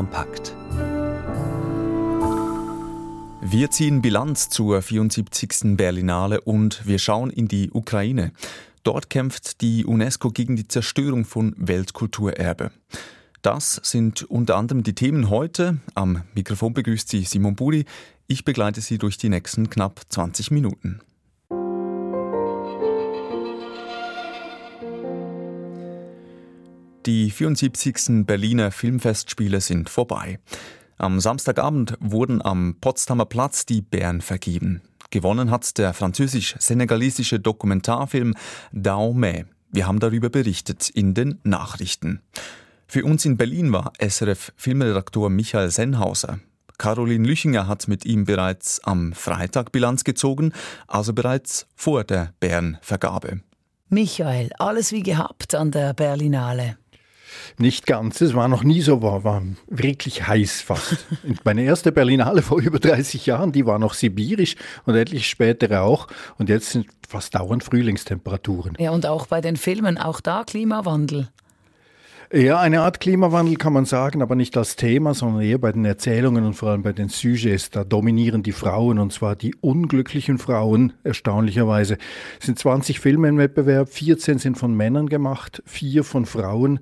kompakt. Wir ziehen Bilanz zur 74. Berlinale und wir schauen in die Ukraine. Dort kämpft die UNESCO gegen die Zerstörung von Weltkulturerbe. Das sind unter anderem die Themen heute. Am Mikrofon begrüßt Sie Simon Buri. Ich begleite Sie durch die nächsten knapp 20 Minuten. Die 74. Berliner Filmfestspiele sind vorbei. Am Samstagabend wurden am Potsdamer Platz die Bären vergeben. Gewonnen hat der französisch-senegalesische Dokumentarfilm Daomé. Wir haben darüber berichtet in den Nachrichten. Für uns in Berlin war SRF-Filmredaktor Michael Sennhauser. Caroline Lüchinger hat mit ihm bereits am Freitag Bilanz gezogen, also bereits vor der Bärenvergabe. Michael, alles wie gehabt an der Berlinale. Nicht ganz. Es war noch nie so, war, war wirklich heiß fast. Meine erste Berlinale vor über 30 Jahren, die war noch sibirisch und etliche spätere auch. Und jetzt sind fast dauernd Frühlingstemperaturen. Ja, und auch bei den Filmen, auch da Klimawandel. Ja, eine Art Klimawandel kann man sagen, aber nicht als Thema, sondern eher bei den Erzählungen und vor allem bei den Sujets. Da dominieren die Frauen und zwar die unglücklichen Frauen, erstaunlicherweise. Es sind 20 Filme im Wettbewerb, 14 sind von Männern gemacht, vier von Frauen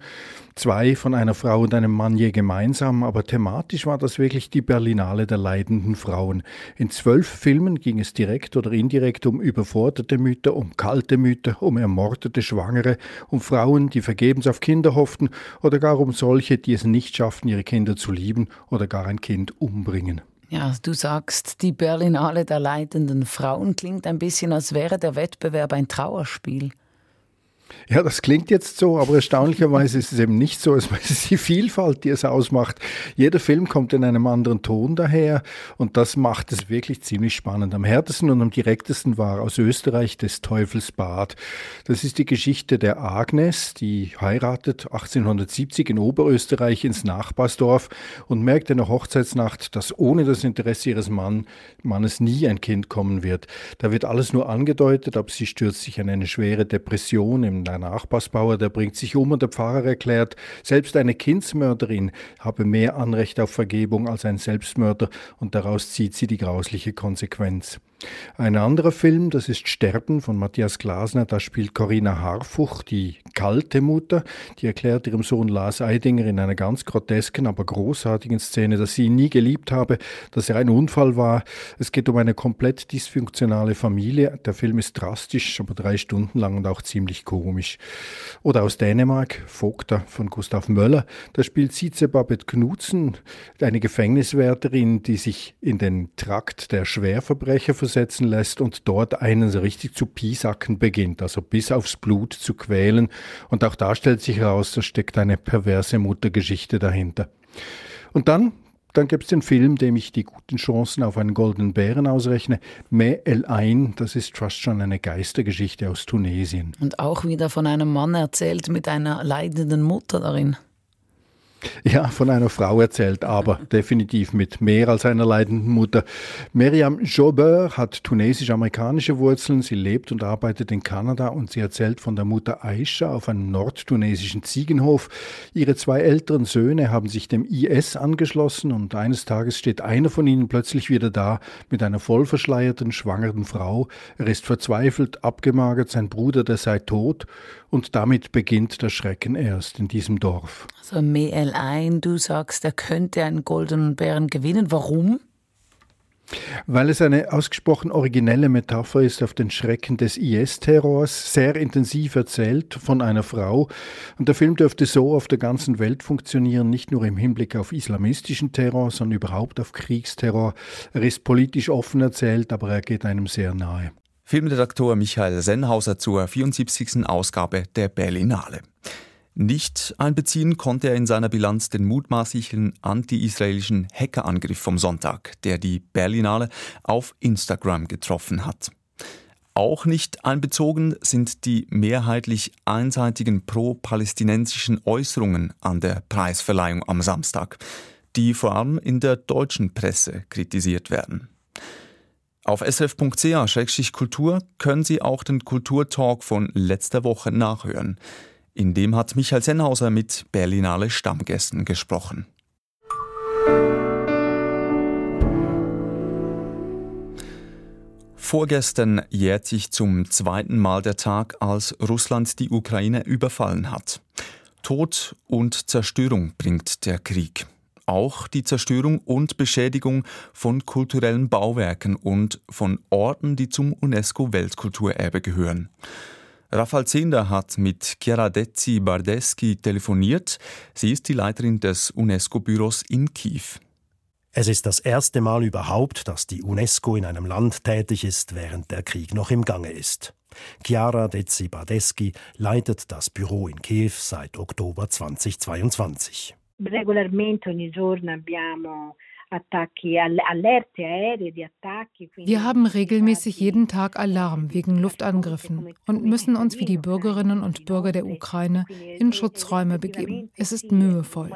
zwei von einer Frau und einem Mann je gemeinsam, aber thematisch war das wirklich die Berlinale der leidenden Frauen. In zwölf Filmen ging es direkt oder indirekt um überforderte Mütter, um kalte Mütter, um ermordete Schwangere, um Frauen, die vergebens auf Kinder hofften oder gar um solche, die es nicht schafften, ihre Kinder zu lieben oder gar ein Kind umbringen. Ja, du sagst, die Berlinale der leidenden Frauen klingt ein bisschen, als wäre der Wettbewerb ein Trauerspiel. Ja, das klingt jetzt so, aber erstaunlicherweise ist es eben nicht so. Es ist die Vielfalt, die es ausmacht. Jeder Film kommt in einem anderen Ton daher und das macht es wirklich ziemlich spannend. Am härtesten und am direktesten war aus Österreich des Teufels Bad. Das ist die Geschichte der Agnes, die heiratet 1870 in Oberösterreich ins Nachbarsdorf und merkt in der Hochzeitsnacht, dass ohne das Interesse ihres Mann, Mannes nie ein Kind kommen wird. Da wird alles nur angedeutet, aber sie stürzt sich in eine schwere Depression im der Nachbarsbauer, der bringt sich um und der Pfarrer erklärt, selbst eine Kindsmörderin habe mehr Anrecht auf Vergebung als ein Selbstmörder und daraus zieht sie die grausliche Konsequenz. Ein anderer Film, das ist Sterben von Matthias Glasner, da spielt Corinna Harfuch, die kalte Mutter, die erklärt ihrem Sohn Lars Eidinger in einer ganz grotesken, aber großartigen Szene, dass sie ihn nie geliebt habe, dass er ein Unfall war. Es geht um eine komplett dysfunktionale Familie. Der Film ist drastisch, aber drei Stunden lang und auch ziemlich komisch. Oder aus Dänemark, Vogter von Gustav Möller, da spielt Size Babette Knudsen, eine Gefängniswärterin, die sich in den Trakt der Schwerverbrecher versetzen lässt und dort einen richtig zu piesacken beginnt, also bis aufs Blut zu quälen. Und auch da stellt sich heraus, da steckt eine perverse Muttergeschichte dahinter. Und dann dann gibt es den Film, dem ich die guten Chancen auf einen goldenen Bären ausrechne. Me El Ain, das ist fast schon eine Geistergeschichte aus Tunesien. Und auch wieder von einem Mann erzählt mit einer leidenden Mutter darin. Ja, von einer Frau erzählt, aber definitiv mit mehr als einer leidenden Mutter. Miriam Jobert hat tunesisch-amerikanische Wurzeln. Sie lebt und arbeitet in Kanada und sie erzählt von der Mutter Aisha auf einem nordtunesischen Ziegenhof. Ihre zwei älteren Söhne haben sich dem IS angeschlossen und eines Tages steht einer von ihnen plötzlich wieder da mit einer vollverschleierten, schwangeren Frau. Er ist verzweifelt, abgemagert, sein Bruder, der sei tot und damit beginnt der Schrecken erst in diesem Dorf. Also Mel ein, du sagst, er könnte einen goldenen Bären gewinnen. Warum? Weil es eine ausgesprochen originelle Metapher ist auf den Schrecken des IS-Terrors, sehr intensiv erzählt von einer Frau. Und der Film dürfte so auf der ganzen Welt funktionieren, nicht nur im Hinblick auf islamistischen Terror, sondern überhaupt auf Kriegsterror. Er ist politisch offen erzählt, aber er geht einem sehr nahe. Filmredaktor Michael Sennhauser zur 74. Ausgabe der Berlinale. Nicht einbeziehen konnte er in seiner Bilanz den mutmaßlichen anti-israelischen Hackerangriff vom Sonntag, der die Berlinale auf Instagram getroffen hat. Auch nicht einbezogen sind die mehrheitlich einseitigen pro-palästinensischen Äußerungen an der Preisverleihung am Samstag, die vor allem in der deutschen Presse kritisiert werden. Auf srf.ch-kultur können Sie auch den Kulturtalk von letzter Woche nachhören. In dem hat Michael Sennhauser mit Berlinale Stammgästen gesprochen. Vorgestern jährt sich zum zweiten Mal der Tag, als Russland die Ukraine überfallen hat. Tod und Zerstörung bringt der Krieg. Auch die Zerstörung und Beschädigung von kulturellen Bauwerken und von Orten, die zum UNESCO-Weltkulturerbe gehören. Rafal Zender hat mit Chiara Dezzi Bardeschi telefoniert. Sie ist die Leiterin des UNESCO-Büros in Kiew. Es ist das erste Mal überhaupt, dass die UNESCO in einem Land tätig ist, während der Krieg noch im Gange ist. Chiara Dezzi Badeschi leitet das Büro in Kiew seit Oktober 2022. Regolarmente ogni giorno abbiamo wir haben regelmäßig jeden Tag Alarm wegen Luftangriffen und müssen uns wie die Bürgerinnen und Bürger der Ukraine in Schutzräume begeben. Es ist mühevoll.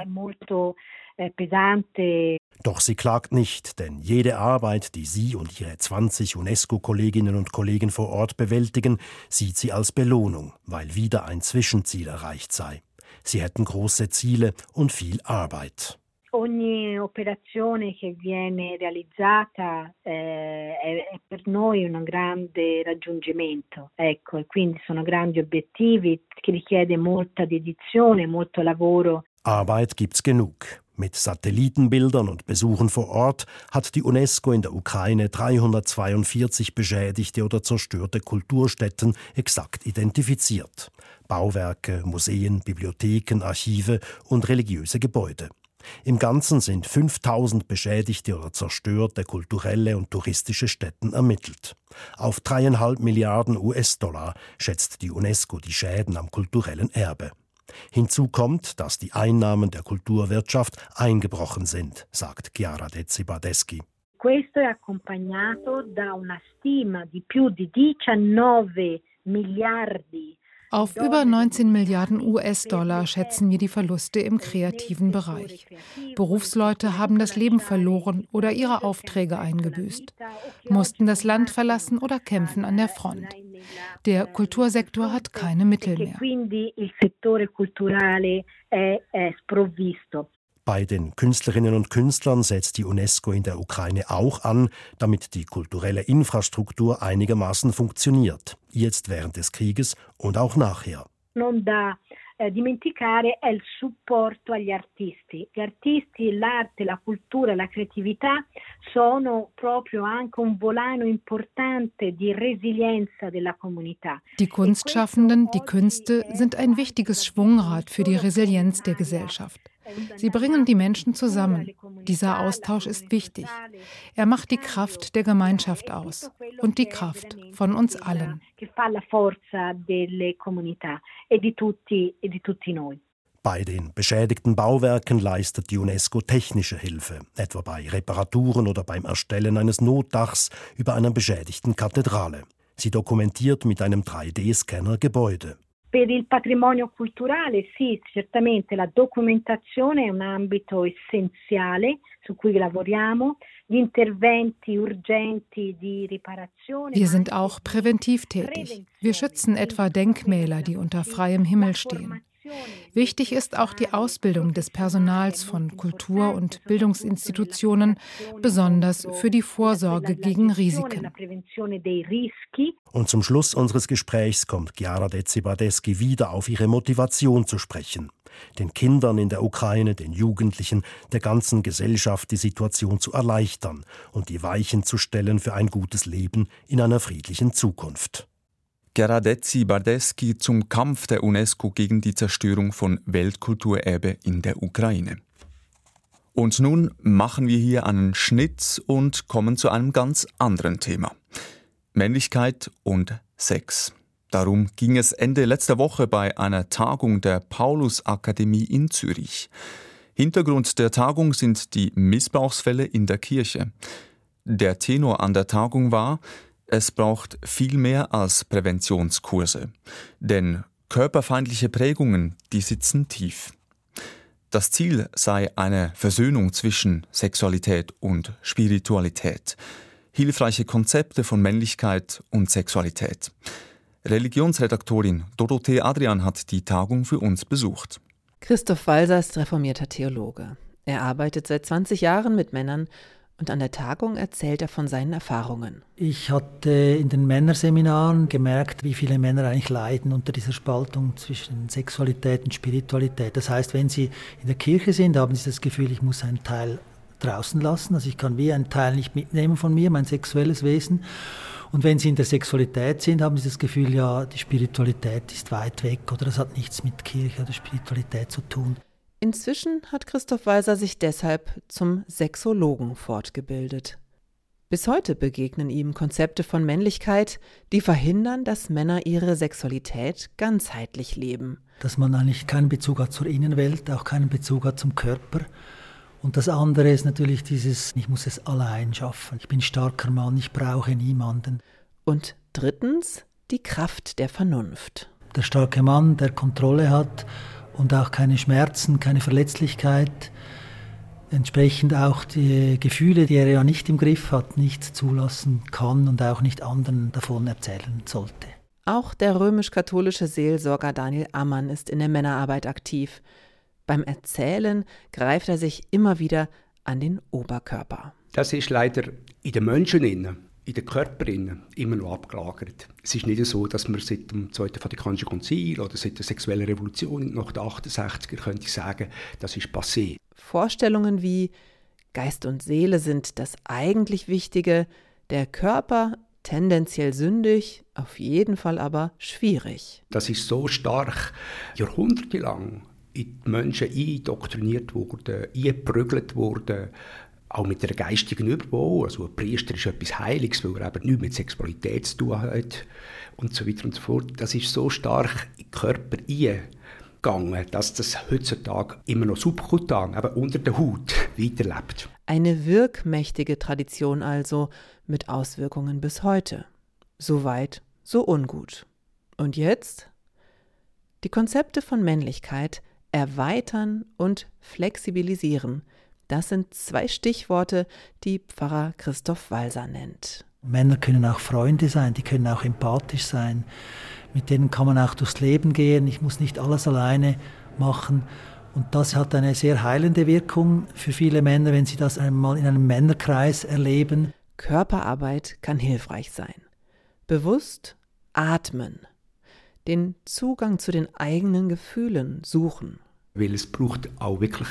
Eh, Doch sie klagt nicht, denn jede Arbeit, die sie und ihre 20 UNESCO-Kolleginnen und Kollegen vor Ort bewältigen, sieht sie als Belohnung, weil wieder ein Zwischenziel erreicht sei. Sie hätten große Ziele und viel Arbeit. Ogni operazione che viene realizzata eh, è, per noi un grande raggiungimento, ecco, e quindi sono grandi obiettivi che richiede molta dedizione, molto lavoro. Arbeit gibt's genug. Mit Satellitenbildern und Besuchen vor Ort hat die UNESCO in der Ukraine 342 beschädigte oder zerstörte Kulturstätten exakt identifiziert. Bauwerke, Museen, Bibliotheken, Archive und religiöse Gebäude. Im Ganzen sind 5000 beschädigte oder zerstörte kulturelle und touristische Stätten ermittelt. Auf dreieinhalb Milliarden US-Dollar schätzt die UNESCO die Schäden am kulturellen Erbe. Hinzu kommt, dass die Einnahmen der Kulturwirtschaft eingebrochen sind, sagt Chiara Dezzi-Badeschi. Questo è accompagnato da una stima di più di 19 miliardi auf über 19 Milliarden US-Dollar schätzen wir die Verluste im kreativen Bereich. Berufsleute haben das Leben verloren oder ihre Aufträge eingebüßt, mussten das Land verlassen oder kämpfen an der Front. Der Kultursektor hat keine Mittel mehr. Bei den Künstlerinnen und Künstlern setzt die UNESCO in der Ukraine auch an, damit die kulturelle Infrastruktur einigermaßen funktioniert, jetzt während des Krieges und auch nachher. Non da eh, dimenticare è il supporto agli artisti. Gli artisti, l'arte, la cultura, la creatività sono proprio anche un volano importante di resilienza della comunità. Die Kunstschaffenden, die Künste sind ein wichtiges Schwungrad für die Resilienz der Gesellschaft. Sie bringen die Menschen zusammen. Dieser Austausch ist wichtig. Er macht die Kraft der Gemeinschaft aus und die Kraft von uns allen. Bei den beschädigten Bauwerken leistet die UNESCO technische Hilfe, etwa bei Reparaturen oder beim Erstellen eines Notdachs über einer beschädigten Kathedrale. Sie dokumentiert mit einem 3D-Scanner Gebäude. Per il patrimonio culturale sì, certamente la documentazione è un ambito essenziale su cui lavoriamo. Gli interventi urgenti di riparazione. Wir sind auch präventiv tätig. Wir schützen etwa Denkmäler, die unter freiem Himmel stehen. Wichtig ist auch die Ausbildung des Personals von Kultur- und Bildungsinstitutionen, besonders für die Vorsorge gegen Risiken. Und zum Schluss unseres Gesprächs kommt Chiara Dezibadeschi wieder auf ihre Motivation zu sprechen. Den Kindern in der Ukraine, den Jugendlichen, der ganzen Gesellschaft die Situation zu erleichtern und die Weichen zu stellen für ein gutes Leben in einer friedlichen Zukunft. Geradezzi Bardeschi zum Kampf der UNESCO gegen die Zerstörung von Weltkulturerbe in der Ukraine. Und nun machen wir hier einen Schnitt und kommen zu einem ganz anderen Thema. Männlichkeit und Sex. Darum ging es Ende letzter Woche bei einer Tagung der Paulus-Akademie in Zürich. Hintergrund der Tagung sind die Missbrauchsfälle in der Kirche. Der Tenor an der Tagung war, es braucht viel mehr als Präventionskurse, denn körperfeindliche Prägungen, die sitzen tief. Das Ziel sei eine Versöhnung zwischen Sexualität und Spiritualität, hilfreiche Konzepte von Männlichkeit und Sexualität. Religionsredaktorin Dorothee Adrian hat die Tagung für uns besucht. Christoph Walser ist reformierter Theologe. Er arbeitet seit 20 Jahren mit Männern und an der Tagung erzählt er von seinen Erfahrungen. Ich hatte in den Männerseminaren gemerkt, wie viele Männer eigentlich leiden unter dieser Spaltung zwischen Sexualität und Spiritualität. Das heißt, wenn sie in der Kirche sind, haben sie das Gefühl, ich muss einen Teil draußen lassen. Also ich kann wie einen Teil nicht mitnehmen von mir, mein sexuelles Wesen. Und wenn sie in der Sexualität sind, haben sie das Gefühl, ja, die Spiritualität ist weit weg oder das hat nichts mit Kirche oder Spiritualität zu tun. Inzwischen hat Christoph Walser sich deshalb zum Sexologen fortgebildet. Bis heute begegnen ihm Konzepte von Männlichkeit, die verhindern, dass Männer ihre Sexualität ganzheitlich leben. Dass man eigentlich keinen Bezug hat zur Innenwelt, auch keinen Bezug hat zum Körper. Und das andere ist natürlich dieses, ich muss es allein schaffen. Ich bin starker Mann, ich brauche niemanden. Und drittens die Kraft der Vernunft. Der starke Mann, der Kontrolle hat und auch keine Schmerzen, keine Verletzlichkeit, entsprechend auch die Gefühle, die er ja nicht im Griff hat, nicht zulassen kann und auch nicht anderen davon erzählen sollte. Auch der römisch-katholische Seelsorger Daniel Ammann ist in der Männerarbeit aktiv. Beim Erzählen greift er sich immer wieder an den Oberkörper. Das ist leider in den Menschen in den Körpern immer noch abgelagert. Es ist nicht so, dass man seit dem Zweiten Vatikanischen Konzil oder seit der sexuellen Revolution nach den 68er könnte ich sagen, das ist passé. Vorstellungen wie Geist und Seele sind das eigentlich Wichtige, der Körper tendenziell sündig, auf jeden Fall aber schwierig. Das ist so stark jahrhundertelang in die Menschen eindoktriniert worden, eingeprügelt worden, auch mit der geistigen Überbau. Also ein Priester ist etwas Heiliges, weil er eben nichts mit Sexualität zu tun hat und so weiter und so fort. Das ist so stark in den Körper eingegangen, dass das heutzutage immer noch subkutan, eben unter der Haut, weiterlebt. Eine wirkmächtige Tradition also, mit Auswirkungen bis heute. So weit, so ungut. Und jetzt? Die Konzepte von Männlichkeit erweitern und flexibilisieren. Das sind zwei Stichworte, die Pfarrer Christoph Walser nennt. Männer können auch Freunde sein, die können auch empathisch sein. Mit denen kann man auch durchs Leben gehen. Ich muss nicht alles alleine machen. Und das hat eine sehr heilende Wirkung für viele Männer, wenn sie das einmal in einem Männerkreis erleben. Körperarbeit kann hilfreich sein. Bewusst atmen den Zugang zu den eigenen Gefühlen suchen. Weil es braucht auch wirklich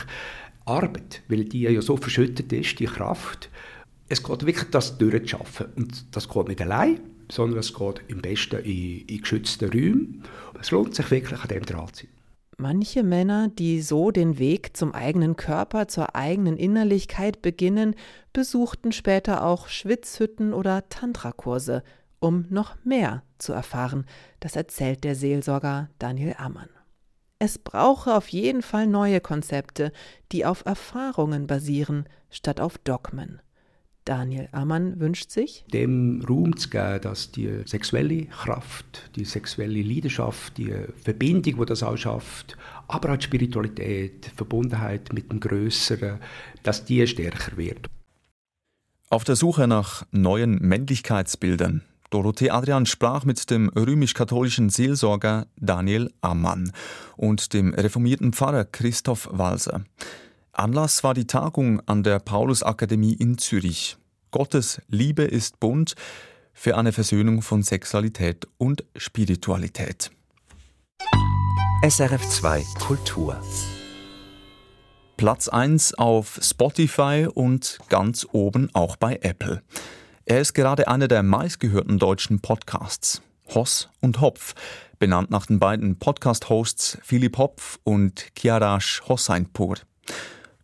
Arbeit, weil die ja so verschüttet ist, die Kraft. Es geht wirklich, das durchzuschaffen. Und das geht nicht allein, sondern es geht am besten in, in geschützten Räumen. Es lohnt sich wirklich, an dem dran zu sein. Manche Männer, die so den Weg zum eigenen Körper, zur eigenen Innerlichkeit beginnen, besuchten später auch Schwitzhütten oder Tantrakurse, um noch mehr zu erfahren, das erzählt der Seelsorger Daniel Ammann. Es brauche auf jeden Fall neue Konzepte, die auf Erfahrungen basieren, statt auf Dogmen. Daniel Ammann wünscht sich, dem Raum zu geben, dass die sexuelle Kraft, die sexuelle Leidenschaft, die Verbindung, die das auch schafft, aber auch die Spiritualität, Verbundenheit mit dem Größeren, dass die stärker wird. Auf der Suche nach neuen Männlichkeitsbildern Dorothee Adrian sprach mit dem römisch-katholischen Seelsorger Daniel Ammann und dem reformierten Pfarrer Christoph Walser. Anlass war die Tagung an der Paulusakademie in Zürich. Gottes Liebe ist bunt für eine Versöhnung von Sexualität und Spiritualität. SRF 2 Kultur Platz 1 auf Spotify und ganz oben auch bei Apple. Er ist gerade einer der meistgehörten deutschen Podcasts. Hoss und Hopf, benannt nach den beiden Podcast-Hosts Philipp Hopf und Kiarash Hosseinpur.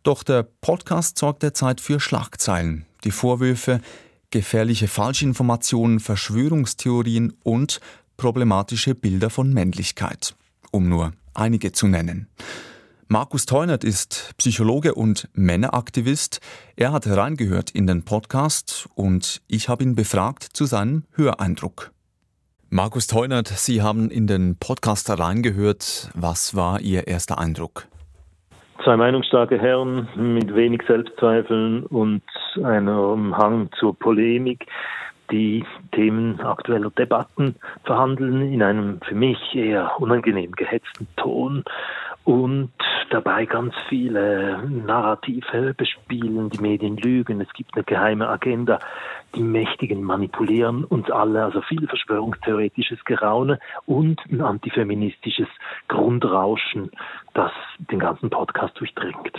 Doch der Podcast sorgt derzeit für Schlagzeilen. Die Vorwürfe, gefährliche Falschinformationen, Verschwörungstheorien und problematische Bilder von Männlichkeit, um nur einige zu nennen. Markus Teunert ist Psychologe und Männeraktivist. Er hat reingehört in den Podcast und ich habe ihn befragt zu seinem Höreindruck. Markus Teunert, Sie haben in den Podcast reingehört. Was war Ihr erster Eindruck? Zwei meinungsstarke Herren mit wenig Selbstzweifeln und einem Hang zur Polemik, die Themen aktueller Debatten verhandeln in einem für mich eher unangenehm gehetzten Ton und dabei ganz viele Narrative bespielen, die Medien lügen, es gibt eine geheime Agenda, die Mächtigen manipulieren uns alle, also viel verschwörungstheoretisches Geraune und ein antifeministisches Grundrauschen, das den ganzen Podcast durchdringt.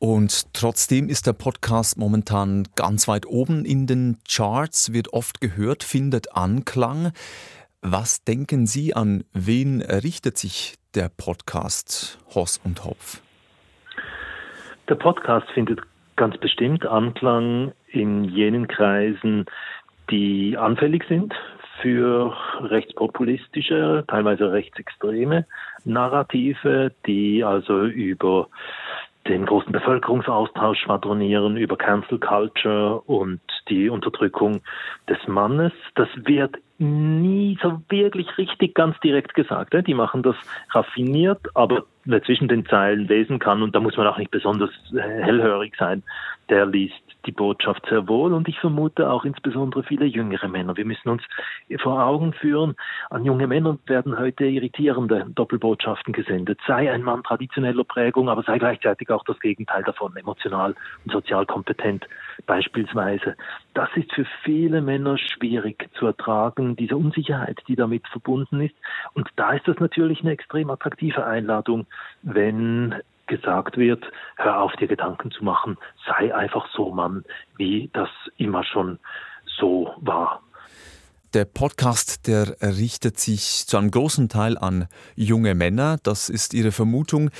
Und trotzdem ist der Podcast momentan ganz weit oben in den Charts, wird oft gehört, findet Anklang. Was denken Sie, an wen richtet sich der Podcast Hoss und Hopf? Der Podcast findet ganz bestimmt Anklang in jenen Kreisen, die anfällig sind für rechtspopulistische, teilweise rechtsextreme Narrative, die also über den großen Bevölkerungsaustausch schwadronieren, über Cancel Culture und die Unterdrückung des Mannes. Das wird nie so wirklich richtig ganz direkt gesagt. Die machen das raffiniert, aber wer zwischen den Zeilen lesen kann, und da muss man auch nicht besonders äh, hellhörig sein, der liest die Botschaft sehr wohl und ich vermute auch insbesondere viele jüngere Männer. Wir müssen uns vor Augen führen, an junge Männer werden heute irritierende Doppelbotschaften gesendet. Sei ein Mann traditioneller Prägung, aber sei gleichzeitig auch das Gegenteil davon, emotional und sozial kompetent beispielsweise. Das ist für viele Männer schwierig zu ertragen, diese Unsicherheit, die damit verbunden ist. Und da ist das natürlich eine extrem attraktive Einladung, wenn gesagt wird, hör auf dir Gedanken zu machen, sei einfach so Mann, wie das immer schon so war. Der Podcast, der richtet sich zu einem großen Teil an junge Männer, das ist Ihre Vermutung.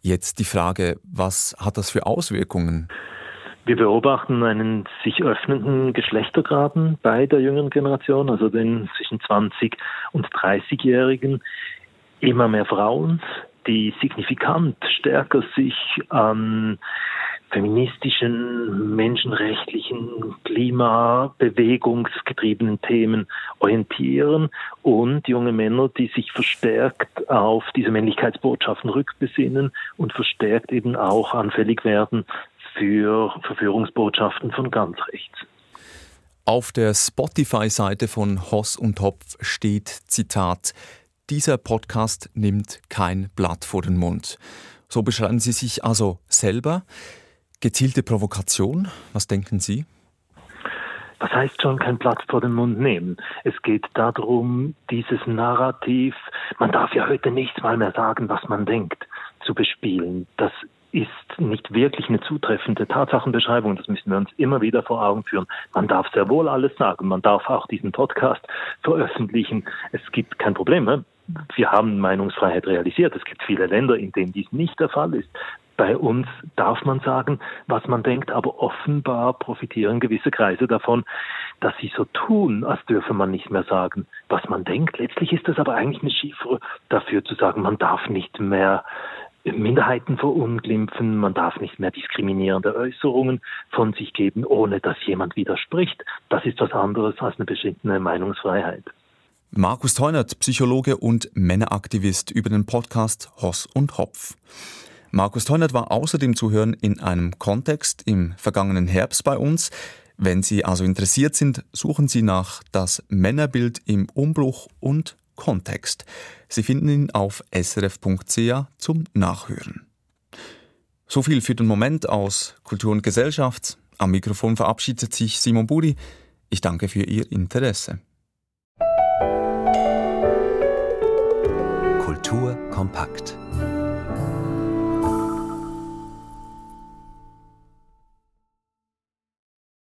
Jetzt die Frage, was hat das für Auswirkungen? Wir beobachten einen sich öffnenden Geschlechtergraben bei der jüngeren Generation, also den zwischen 20 und 30-Jährigen. Immer mehr Frauen, die signifikant stärker sich an feministischen, menschenrechtlichen, klimabewegungsgetriebenen Themen orientieren und junge Männer, die sich verstärkt auf diese Männlichkeitsbotschaften rückbesinnen und verstärkt eben auch anfällig werden für Verführungsbotschaften von ganz rechts. Auf der Spotify-Seite von Hoss und Hopf steht Zitat dieser Podcast nimmt kein Blatt vor den Mund. So beschreiben Sie sich also selber. Gezielte Provokation, was denken Sie? Was heißt schon kein Blatt vor den Mund nehmen? Es geht darum, dieses Narrativ, man darf ja heute nichts mal mehr sagen, was man denkt, zu bespielen. Das ist nicht wirklich eine zutreffende Tatsachenbeschreibung. Das müssen wir uns immer wieder vor Augen führen. Man darf sehr wohl alles sagen. Man darf auch diesen Podcast veröffentlichen. Es gibt kein Problem. Ne? Wir haben Meinungsfreiheit realisiert. Es gibt viele Länder, in denen dies nicht der Fall ist. Bei uns darf man sagen, was man denkt, aber offenbar profitieren gewisse Kreise davon, dass sie so tun, als dürfe man nicht mehr sagen, was man denkt. Letztlich ist das aber eigentlich eine Chiffre dafür zu sagen, man darf nicht mehr Minderheiten verunglimpfen, man darf nicht mehr diskriminierende Äußerungen von sich geben, ohne dass jemand widerspricht. Das ist was anderes als eine beschnittene Meinungsfreiheit. Markus Teunert, Psychologe und Männeraktivist über den Podcast Hoss und Hopf. Markus Teunert war außerdem zu hören in einem Kontext im vergangenen Herbst bei uns. Wenn Sie also interessiert sind, suchen Sie nach das Männerbild im Umbruch und Kontext. Sie finden ihn auf srf.ch zum Nachhören. So viel für den Moment aus Kultur und Gesellschaft. Am Mikrofon verabschiedet sich Simon Buri. Ich danke für Ihr Interesse. Kultur kompakt.